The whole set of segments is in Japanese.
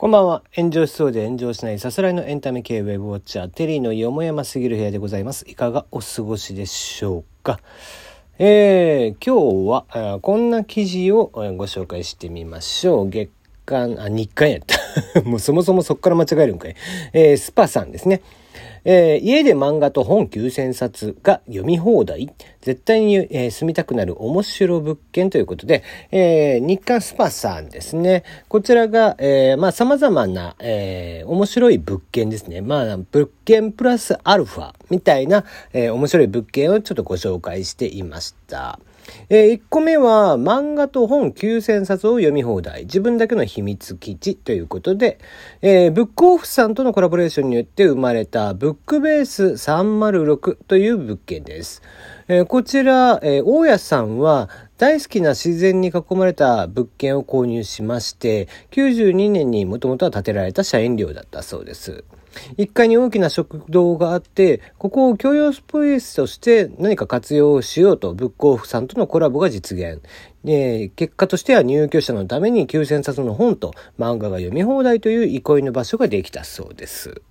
こんばんは。炎上しそうで炎上しないさすらいのエンタメ系ウェブウォッチャー、テリーのよもやますぎる部屋でございます。いかがお過ごしでしょうか。えー、今日はこんな記事をご紹介してみましょう。月間、あ、日刊やった。もうそもそもそっから間違えるんかい。えー、スパさんですね。えー、家で漫画と本9000冊が読み放題絶対に、えー、住みたくなる面白物件ということで、えー、日刊スパさんですね。こちらが、えー、まあ様々な、えー、面白い物件ですね。まあ物件プラスアルファみたいな、えー、面白い物件をちょっとご紹介していました。えー、1個目は漫画と本9000冊を読み放題。自分だけの秘密基地ということで、えー、ブックオフさんとのコラボレーションによって生まれたブックベース306という物件です。えー、こちら、えー、大家さんは大好きな自然に囲まれた物件を購入しまして、92年にもともとは建てられた社員寮だったそうです。1階に大きな食堂があって、ここを共用スペースとして何か活用しようと、ブックオフさんとのコラボが実現。結果としては入居者のために9000冊の本と漫画が読み放題という憩いの場所ができたそうです。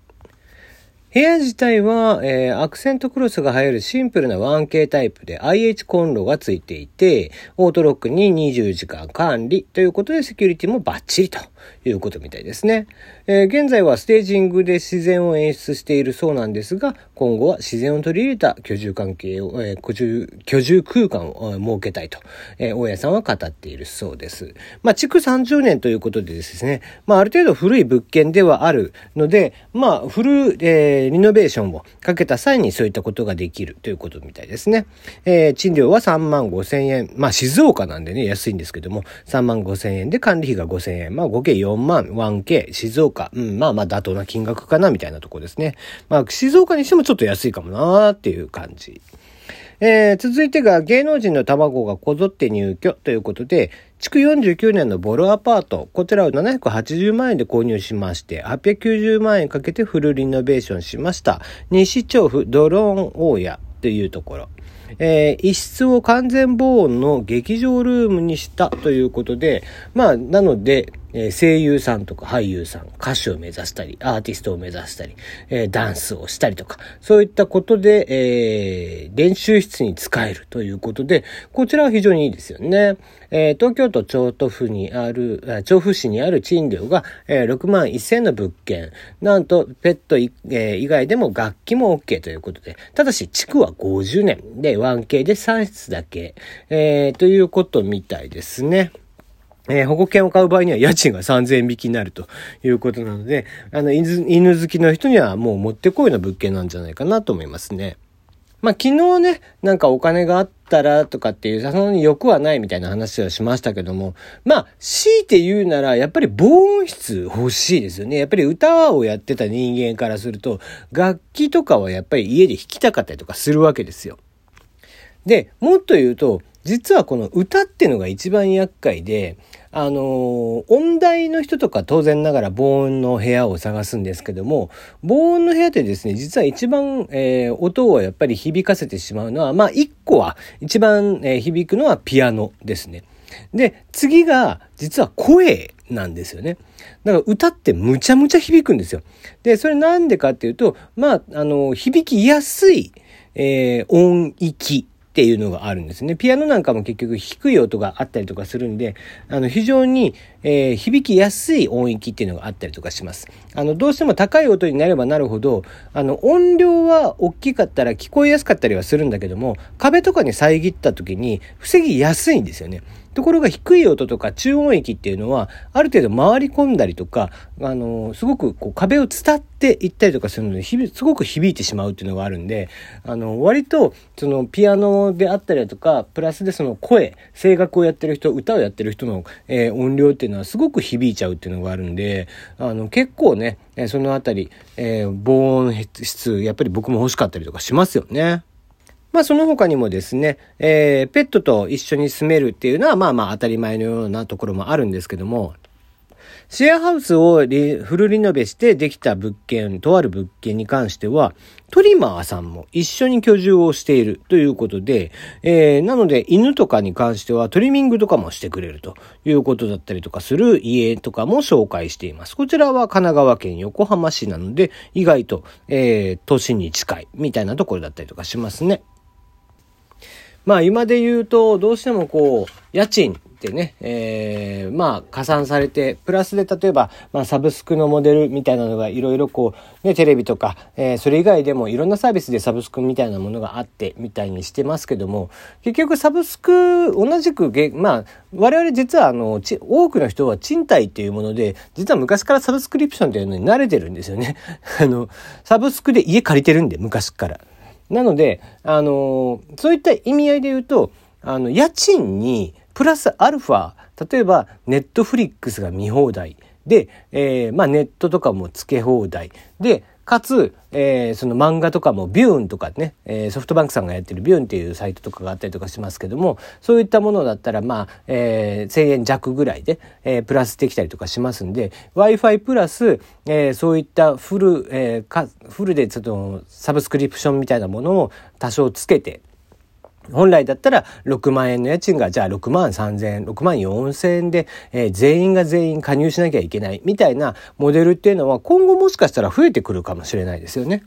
部屋自体は、えー、アクセントクロスが入るシンプルな 1K タイプで IH コンロがついていて、オートロックに20時間管理ということでセキュリティもバッチリということみたいですね。えー、現在はステージングで自然を演出しているそうなんですが、今後は自然を取り入れた居住関係を、えー、居住、居住空間を設けたいと、えー、大家さんは語っているそうです。まあ、築30年ということでですね、まあ、ある程度古い物件ではあるので、まあ、フル、えー、リノベーションをかけた際にそういったことができるということみたいですね。えー、賃料は3万5千円。まあ、静岡なんでね、安いんですけども、3万5千円で管理費が5千円。まあ、合計4 4万、1K、静岡。うん、まあまあ妥当な金額かな、みたいなとこですね。まあ、静岡にしてもちょっと安いかもなーっていう感じ。えー、続いてが芸能人の卵がこぞって入居ということで、築49年のボロアパート、こちらを780万円で購入しまして、890万円かけてフルリノベーションしました。西調布ドローン大家というところ。えー、一室を完全防音の劇場ルームにしたということで、まあ、なので、え声優さんとか俳優さん、歌手を目指したり、アーティストを目指したり、えー、ダンスをしたりとか、そういったことで、えー、練習室に使えるということで、こちらは非常にいいですよね。えー、東京都京都府にある、調布市にある賃料が、えー、6万1000の物件。なんと、ペット以外でも楽器も OK ということで、ただし、地区は50年で 1K で3室だけ、えー、ということみたいですね。えー、保護犬を買う場合には家賃が3000円引きになるということなので、あの、犬好きの人にはもうもってこいの物件なんじゃないかなと思いますね。まあ、昨日ね、なんかお金があったらとかっていう、その欲はないみたいな話はしましたけども、まあ、強いて言うなら、やっぱり防音室欲しいですよね。やっぱり歌をやってた人間からすると、楽器とかはやっぱり家で弾きたかったりとかするわけですよ。で、もっと言うと、実はこの歌ってのが一番厄介で、あの、音大の人とか当然ながら防音の部屋を探すんですけども、防音の部屋ってですね、実は一番、えー、音をやっぱり響かせてしまうのは、まあ一個は、一番、えー、響くのはピアノですね。で、次が、実は声なんですよね。だから歌ってむちゃむちゃ響くんですよ。で、それなんでかっていうと、まあ、あの、響きやすい、えー、音域っていうのがあるんですね。ピアノなんかも結局低い音があったりとかするんで、あの非常に、えー、響きやすい音域っていうのがあったりとかします。あの、どうしても高い音になればなるほど、あの、音量は大きかったら聞こえやすかったりはするんだけども、壁とかに遮った時に防ぎやすいんですよね。ところが低い音とか中音域っていうのは、ある程度回り込んだりとか、あの、すごくこう壁を伝っていったりとかするので、すごく響いてしまうっていうのがあるんで、あの、割と、そのピアノであったりだとか、プラスでその声、声楽をやってる人、歌をやってる人の、えー、音量っていうのはすごく響いちゃうっていうのがあるんで、あの、結構ね、そのあたり、えー、防音室、やっぱり僕も欲しかったりとかしますよね。まあその他にもですね、えー、ペットと一緒に住めるっていうのはまあまあ当たり前のようなところもあるんですけども、シェアハウスをフルリノベしてできた物件、とある物件に関しては、トリマーさんも一緒に居住をしているということで、えー、なので犬とかに関してはトリミングとかもしてくれるということだったりとかする家とかも紹介しています。こちらは神奈川県横浜市なので、意外と、えー、都心に近いみたいなところだったりとかしますね。まあ今で言うと、どうしてもこう、家賃ってね、えー、まあ加算されて、プラスで例えば、まあサブスクのモデルみたいなのがいろいろこう、ね、テレビとか、えー、それ以外でもいろんなサービスでサブスクみたいなものがあってみたいにしてますけども、結局サブスク、同じくまあ、我々実はあの、多くの人は賃貸っていうもので、実は昔からサブスクリプションっていうのに慣れてるんですよね。あの、サブスクで家借りてるんで、昔から。なので、あのそういった意味合いで言うと、あの、家賃にプラスアルファ、例えばネットフリックスが見放題で、えー、まあネットとかも付け放題で、かつ、えー、その漫画とかもビューンとかね、えー、ソフトバンクさんがやってるビューンっていうサイトとかがあったりとかしますけども、そういったものだったら、まあ、えー、1000円弱ぐらいで、えー、プラスできたりとかしますんで、Wi-Fi プラス、えー、そういったフル、えー、かフルでちょっとサブスクリプションみたいなものを多少つけて、本来だったら6万円の家賃がじゃあ6万3千円、6万4千円で、えー、全員が全員加入しなきゃいけないみたいなモデルっていうのは今後もしかしたら増えてくるかもしれないですよね。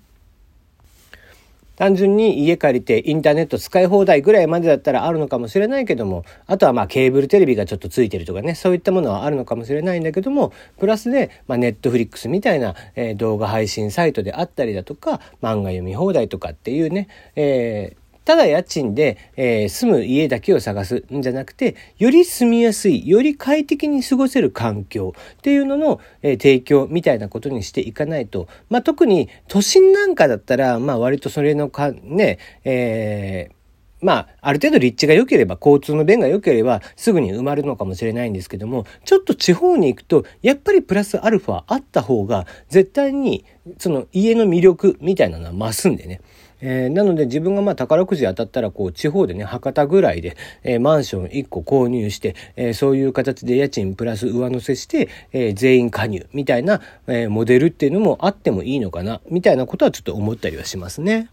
単純に家借りてインターネット使い放題ぐらいまでだったらあるのかもしれないけども、あとはまあケーブルテレビがちょっとついてるとかね、そういったものはあるのかもしれないんだけども、プラスで、ま、ネットフリックスみたいな、え、動画配信サイトであったりだとか、漫画読み放題とかっていうね、えーただ家賃で、えー、住む家だけを探すんじゃなくて、より住みやすい、より快適に過ごせる環境っていうのの、えー、提供みたいなことにしていかないと、まあ、特に都心なんかだったら、まあ、割とそれのか、ね、えーまあ、ある程度立地が良ければ、交通の便が良ければ、すぐに埋まるのかもしれないんですけども、ちょっと地方に行くと、やっぱりプラスアルファあった方が、絶対に、その家の魅力みたいなのは増すんでね。えー、なので自分がまあ宝くじ当たったらこう地方でね博多ぐらいで、えー、マンション1個購入して、えー、そういう形で家賃プラス上乗せして、え、全員加入みたいな、え、モデルっていうのもあってもいいのかなみたいなことはちょっと思ったりはしますね。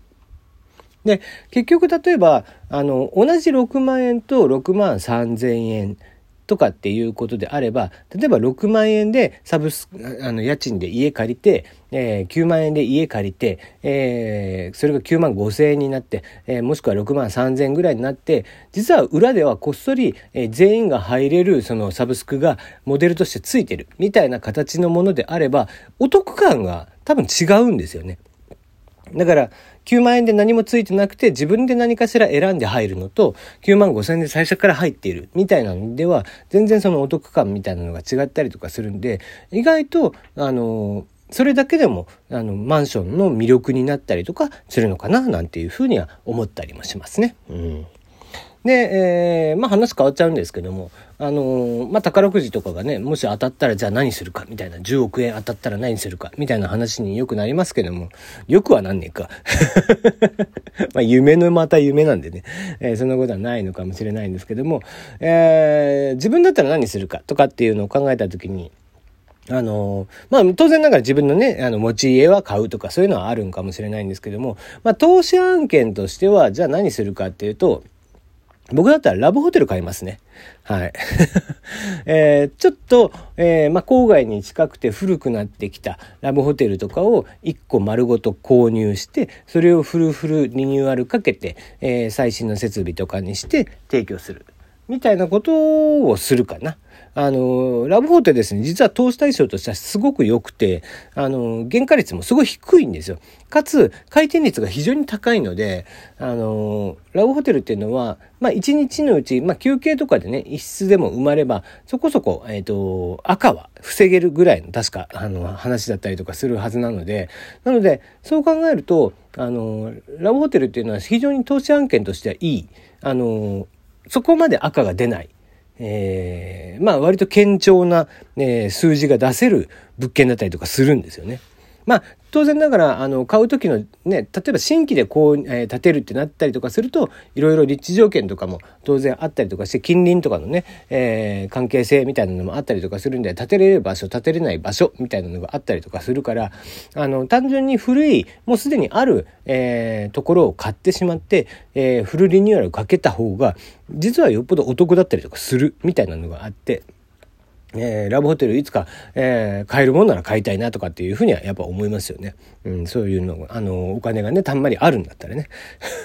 で結局例えばあの同じ6万円と6万3千円とかっていうことであれば例えば6万円でサブスあの家賃で家借りて、えー、9万円で家借りて、えー、それが9万5千円になって、えー、もしくは6万3千円ぐらいになって実は裏ではこっそり、えー、全員が入れるそのサブスクがモデルとしてついてるみたいな形のものであればお得感が多分違うんですよね。だから9万円で何もついてなくて自分で何かしら選んで入るのと9万5千円で最初から入っているみたいなのでは全然そのお得感みたいなのが違ったりとかするんで意外とあのそれだけでもあのマンションの魅力になったりとかするのかななんていうふうには思ったりもしますね。うんで、えー、まあ話変わっちゃうんですけども、あのー、まあ宝くじとかがね、もし当たったらじゃあ何するかみたいな、10億円当たったら何するかみたいな話によくなりますけども、よくはなんねえか。まあ夢のまた夢なんでね、えー、そんなことはないのかもしれないんですけども、えー、自分だったら何するかとかっていうのを考えた時に、あの、まあ、当然ながら自分のね、あの、持ち家は買うとかそういうのはあるんかもしれないんですけども、まあ、投資案件としては、じゃあ何するかっていうと、僕だったらラブホテル買いますね。はい。えー、ちょっと、えー、ま、郊外に近くて古くなってきたラブホテルとかを1個丸ごと購入して、それをフルフルリニューアルかけて、えー、最新の設備とかにして提供する。みたいなことをするかな。あの、ラブホテルですね、実は投資対象としてはすごく良くて、あの、原価率もすごい低いんですよ。かつ、回転率が非常に高いので、あの、ラブホテルっていうのは、まあ一日のうち、まあ休憩とかでね、一室でも埋まれば、そこそこ、えっ、ー、と、赤は防げるぐらいの、確か、あの、話だったりとかするはずなので、なので、そう考えると、あの、ラブホテルっていうのは非常に投資案件としてはいい、あの、そこまで赤が出ない。えー、まあ割と堅調な、えー、数字が出せる物件だったりとかするんですよね。まあ、当然ながら、あの、買う時のね、例えば新規でこう、えー、建てるってなったりとかすると、いろいろ立地条件とかも当然あったりとかして、近隣とかのね、えー、関係性みたいなのもあったりとかするんで、建てれる場所、建てれない場所みたいなのがあったりとかするから、あの、単純に古い、もうすでにある、えー、ところを買ってしまって、えー、フルリニューアルをかけた方が、実はよっぽどお得だったりとかするみたいなのがあって、えー、ラブホテルいつか、えー、買えるもんなら買いたいなとかっていうふうにはやっぱ思いますよね。うん、そういうのあの、お金がね、たんまりあるんだったらね。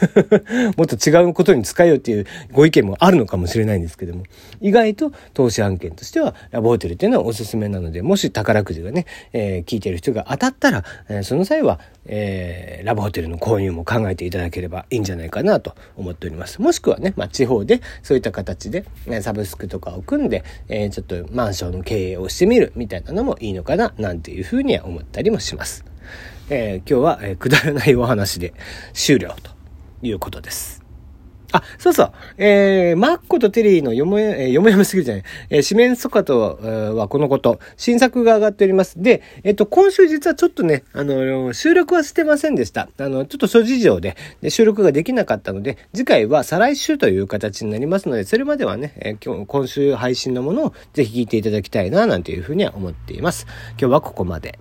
もっと違うことに使えよっていうご意見もあるのかもしれないんですけども、意外と投資案件としてはラブホテルっていうのはおすすめなので、もし宝くじがね、えー、聞いてる人が当たったら、えー、その際は、えー、ラブホテルの購入も考えていただければいいんじゃないかなと思っております。もしくはね、まあ、地方でそういった形で、サブスクとかを組んで、えー、ちょっとまあマンションの経営をしてみるみたいなのもいいのかな、なんていうふうには思ったりもします。えー、今日は、えー、くだらないお話で終了ということです。あ、そうそう。えー、マッコとテリーのよもや、えー、よもやますぎるじゃない。えー、四面楚歌と、はこのこと。新作が上がっております。で、えっ、と、今週実はちょっとね、あの、収録はしてませんでした。あの、ちょっと諸事情でで収録ができなかったので、次回は再来週という形になりますので、それまではね、えー、今日、今週配信のものをぜひ聞いていただきたいな、なんていうふうには思っています。今日はここまで。